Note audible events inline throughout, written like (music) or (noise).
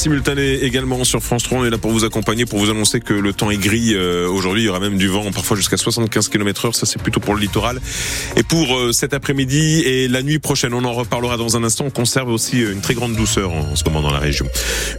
simultané également sur France 3. On est là pour vous accompagner, pour vous annoncer que le temps est gris. Euh, aujourd'hui, il y aura même du vent, parfois jusqu'à 75 km heure. Ça, c'est plutôt pour le littoral. Et pour euh, cet après-midi et la nuit prochaine, on en reparlera dans un instant. On conserve aussi une très grande douceur en, ce moment dans la région.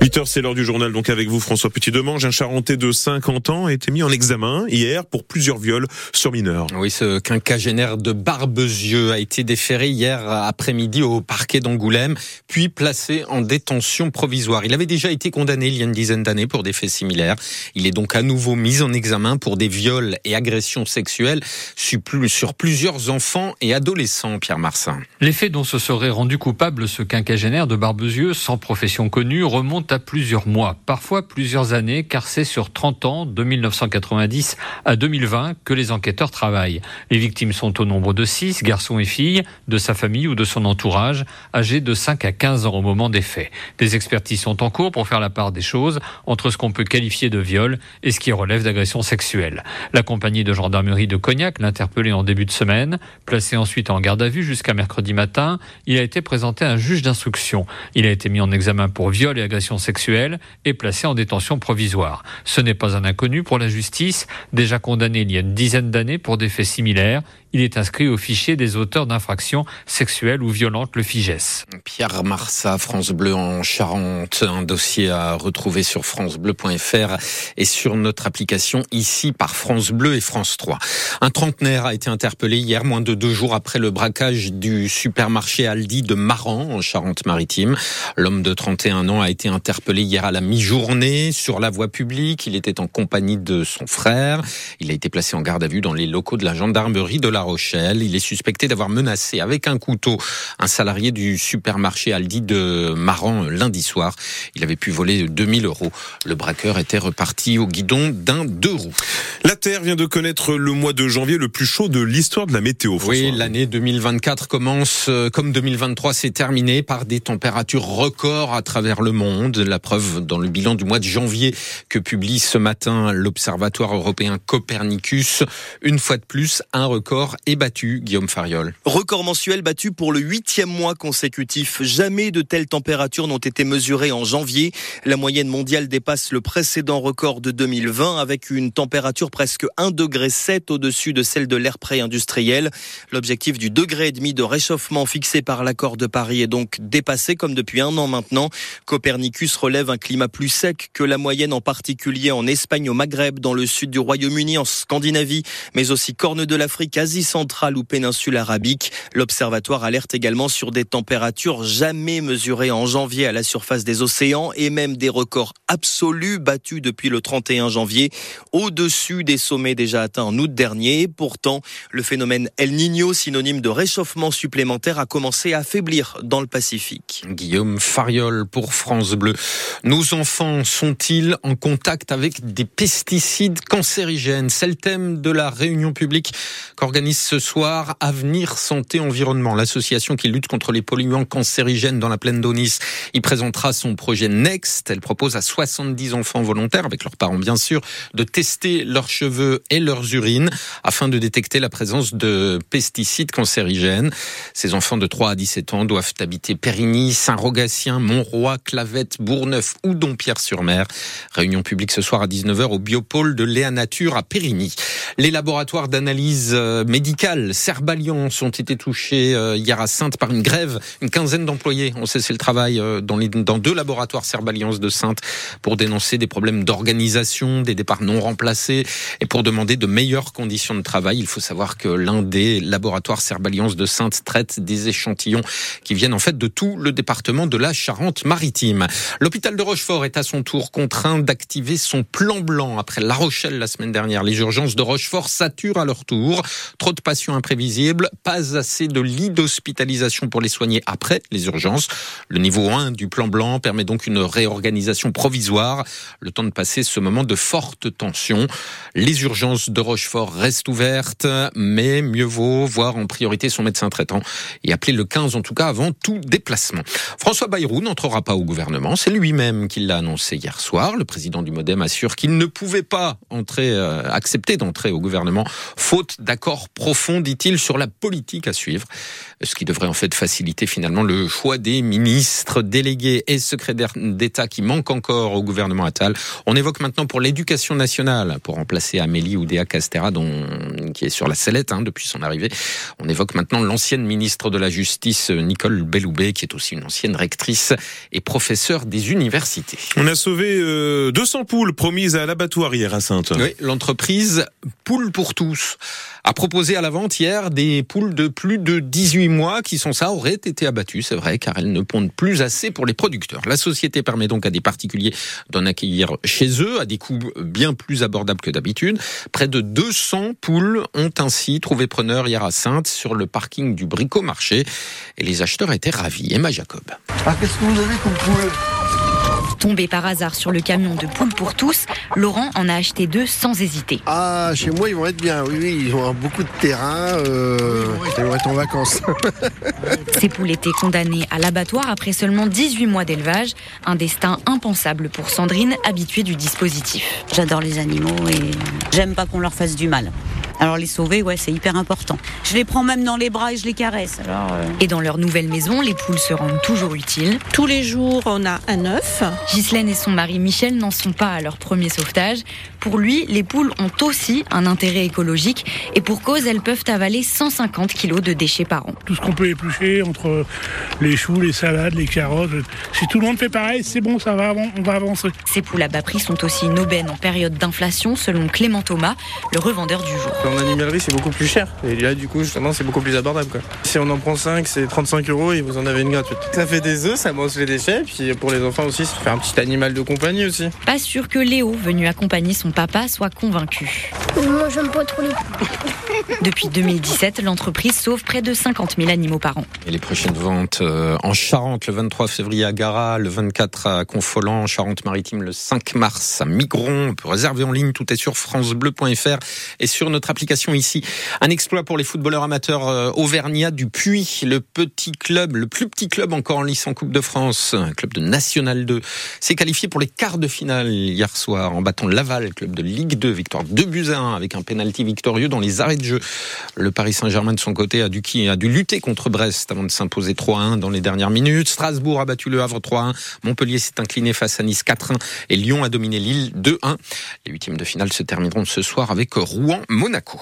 8 heures, c'est l'heure du journal. Donc avec vous, François Petit-Demange, un Charentais de 50 ans a été mis en examen hier pour plusieurs viols sur mineurs. Oui, ce quinquagénaire de Barbezieux a été déféré hier après-midi au parquet d'Angoulême, puis placé en détention provisoire. Il avait déjà été condamné il y a une dizaine d'années pour des faits similaires. Il est donc à nouveau mis en examen pour des viols et agressions sexuelles sur plusieurs enfants et adolescents, Pierre Marsin. Les faits dont se serait rendu coupable ce quinquagénaire de Barbezieux, sans profession connue, remontent à plusieurs mois, parfois plusieurs années, car c'est sur 30 ans, de 1990 à 2020, que les enquêteurs travaillent. Les victimes sont au nombre de 6, garçons et filles, de sa famille ou de son entourage, âgés de 5 à 15 ans au moment des faits. Des expertises sont en cours pour faire la part des choses entre ce qu'on peut qualifier de viol et ce qui relève d'agression sexuelle. La compagnie de gendarmerie de Cognac l'a en début de semaine, placé ensuite en garde à vue jusqu'à mercredi matin. Il a été présenté à un juge d'instruction. Il a été mis en examen pour viol et agression sexuelle et placé en détention provisoire. Ce n'est pas un inconnu pour la justice, déjà condamné il y a une dizaine d'années pour des faits similaires. Il est inscrit au fichier des auteurs d'infractions sexuelles ou violentes, le FIGES. Pierre Marsat, France Bleu en Charente, un dossier à retrouver sur francebleu.fr et sur notre application ici par France Bleu et France 3. Un trentenaire a été interpellé hier, moins de deux jours après le braquage du supermarché Aldi de Maran en Charente-Maritime. L'homme de 31 ans a été interpellé hier à la mi-journée sur la voie publique. Il était en compagnie de son frère. Il a été placé en garde à vue dans les locaux de la gendarmerie de la Rochelle. Il est suspecté d'avoir menacé avec un couteau un salarié du supermarché Aldi de Maran lundi soir. Il avait pu voler 2000 euros. Le braqueur était reparti au guidon d'un deux roues. La Terre vient de connaître le mois de janvier le plus chaud de l'histoire de la météo. Oui, l'année 2024 commence euh, comme 2023 s'est terminé par des températures records à travers le monde. La preuve dans le bilan du mois de janvier que publie ce matin l'Observatoire européen Copernicus. Une fois de plus, un record est battu, Guillaume Fariol. Record mensuel battu pour le huitième mois consécutif. Jamais de telles températures n'ont été mesurées en janvier. La moyenne mondiale dépasse le précédent record de 2020 avec une température presque 1,7 degré au-dessus de celle de l'ère pré-industriel. L'objectif du degré et demi de réchauffement fixé par l'accord de Paris est donc dépassé comme depuis un an maintenant. Copernicus relève un climat plus sec que la moyenne en particulier en Espagne, au Maghreb, dans le sud du Royaume-Uni, en Scandinavie, mais aussi Corne de l'Afrique, Asie centrale ou péninsule arabique. L'observatoire alerte également sur des températures jamais mesurées en janvier à la surface des océans et même des records absolus battus depuis le 31 janvier, au-dessus des sommets déjà atteints en août dernier. Pourtant, le phénomène El Niño, synonyme de réchauffement supplémentaire, a commencé à affaiblir dans le Pacifique. Guillaume Fariol pour France Bleu. Nos enfants sont-ils en contact avec des pesticides cancérigènes? C'est le thème de la réunion publique qu'organise ce soir Avenir Santé Environnement, l'association qui lutte contre les polluants cancérigènes dans la plaine d'Onis. Il présentera son projet Next. Elle propose à 70 enfants volontaires, avec leurs parents bien sûr, de tester leurs cheveux et leurs urines afin de détecter la présence de pesticides cancérigènes. Ces enfants de 3 à 17 ans doivent habiter Périgny, Saint-Rogatien, Montroi, Clavette, Bourgneuf ou Dompierre-sur-Mer. Réunion publique ce soir à 19h au biopôle de Léa Nature à Périgny. Les laboratoires d'analyse euh, médicales, Serballiance, ont été touchés euh, hier à Sainte par une grève. Une quinzaine d'employés ont cessé le travail euh, dans, deux laboratoires Serballiance de Sainte pour dénoncer des problèmes d'organisation, des départs non remplacés et pour demander de meilleures conditions de travail. Il faut savoir que l'un des laboratoires Serballiance de Sainte traite des échantillons qui viennent en fait de tout le département de la Charente-Maritime. L'hôpital de Rochefort est à son tour contraint d'activer son plan blanc après La Rochelle la semaine dernière. Les urgences de Rochefort saturent à leur tour. Trop de patients imprévisibles, pas assez de lits d'hospitalisation pour les soigner après les urgences. Le niveau 1 du plan blanc permet donc une réorganisation provisoire, le temps de passer ce moment de forte tension. Les urgences de Rochefort restent ouvertes, mais mieux vaut voir en priorité son médecin traitant et appeler le 15 en tout cas avant tout déplacement. François Bayrou n'entrera pas au gouvernement, c'est lui-même qui l'a annoncé hier soir. Le président du Modem assure qu'il ne pouvait pas entrer, euh, accepter d'entrer au gouvernement faute d'accord profond, dit-il, sur la politique à suivre, ce qui devrait en fait faciliter finalement le choix des ministres délégués et secrétaires d'État qui manquent encore au gouvernement Attal. On évoque maintenant pour l'éducation nationale, pour remplacer Amélie Oudéa Castera, dont, qui est sur la sellette hein, depuis son arrivée. On évoque maintenant l'ancienne ministre de la Justice, Nicole Belloubet, qui est aussi une ancienne rectrice et professeure des universités. On a sauvé 200 euh, poules promises à l'abattoir hier à Sainte. Oui, l'entreprise Poules pour tous a proposé à la vente hier des poules de plus de 18 mois qui sont ça auraient été abattues, c'est vrai, car elles ne pondent plus assez pour les producteurs. La société permet donc à des particuliers d'en accueillir chez eux à des coûts bien plus abordables que d'habitude. Près de 200 poules ont ainsi trouvé preneur hier à Sainte sur le parking du Bricomarché et les acheteurs étaient ravis. Emma Jacob. Ah, qu'est-ce que vous avez comme poule Tombé par hasard sur le camion de poules pour tous, Laurent en a acheté deux sans hésiter. Ah, chez moi, ils vont être bien. Oui, oui, ils vont avoir beaucoup de terrain. Euh, ils vont être en vacances. (laughs) Ces poules étaient condamnées à l'abattoir après seulement 18 mois d'élevage. Un destin impensable pour Sandrine, habituée du dispositif. J'adore les animaux et j'aime pas qu'on leur fasse du mal. Alors les sauver, ouais, c'est hyper important. Je les prends même dans les bras et je les caresse. Alors, euh. Et dans leur nouvelle maison, les poules se rendent toujours utiles. Tous les jours, on a un œuf. Ghislaine et son mari Michel n'en sont pas à leur premier sauvetage. Pour lui, les poules ont aussi un intérêt écologique et pour cause, elles peuvent avaler 150 kilos de déchets par an. Tout ce qu'on peut éplucher entre les choux, les salades, les carottes, si tout le monde fait pareil, c'est bon, ça va, on va avancer. Ces poules à bas prix sont aussi une aubaine en période d'inflation, selon Clément Thomas, le revendeur du jour. En animalerie, c'est beaucoup plus cher. Et là, du coup, justement, c'est beaucoup plus abordable. Quoi. Si on en prend 5, c'est 35 euros et vous en avez une gratuite. Ça fait des œufs, ça mange les déchets. Puis pour les enfants aussi, ça fait un petit animal de compagnie aussi. Pas sûr que Léo, venu accompagner son papa soit convaincu. Moi, j'aime pas trop les Depuis 2017, l'entreprise sauve près de 50 000 animaux par an. Et les prochaines ventes euh, en Charente le 23 février à Gara, le 24 à Confolant, en Charente-Maritime le 5 mars à Migron. On peut réserver en ligne, tout est sur francebleu.fr et sur notre application ici. Un exploit pour les footballeurs amateurs euh, auvergnats du Puy, le petit club, le plus petit club encore en lice en Coupe de France, un club de National 2, s'est qualifié pour les quarts de finale hier soir en battant Laval, club de Ligue 2, victoire 2 buts à 1 avec un penalty victorieux dans les arrêts de jeu. Le Paris Saint-Germain de son côté a dû, a dû lutter contre Brest avant de s'imposer 3-1 dans les dernières minutes. Strasbourg a battu le Havre 3-1. Montpellier s'est incliné face à Nice 4-1 et Lyon a dominé Lille 2-1. Les huitièmes de finale se termineront ce soir avec Rouen-Monaco.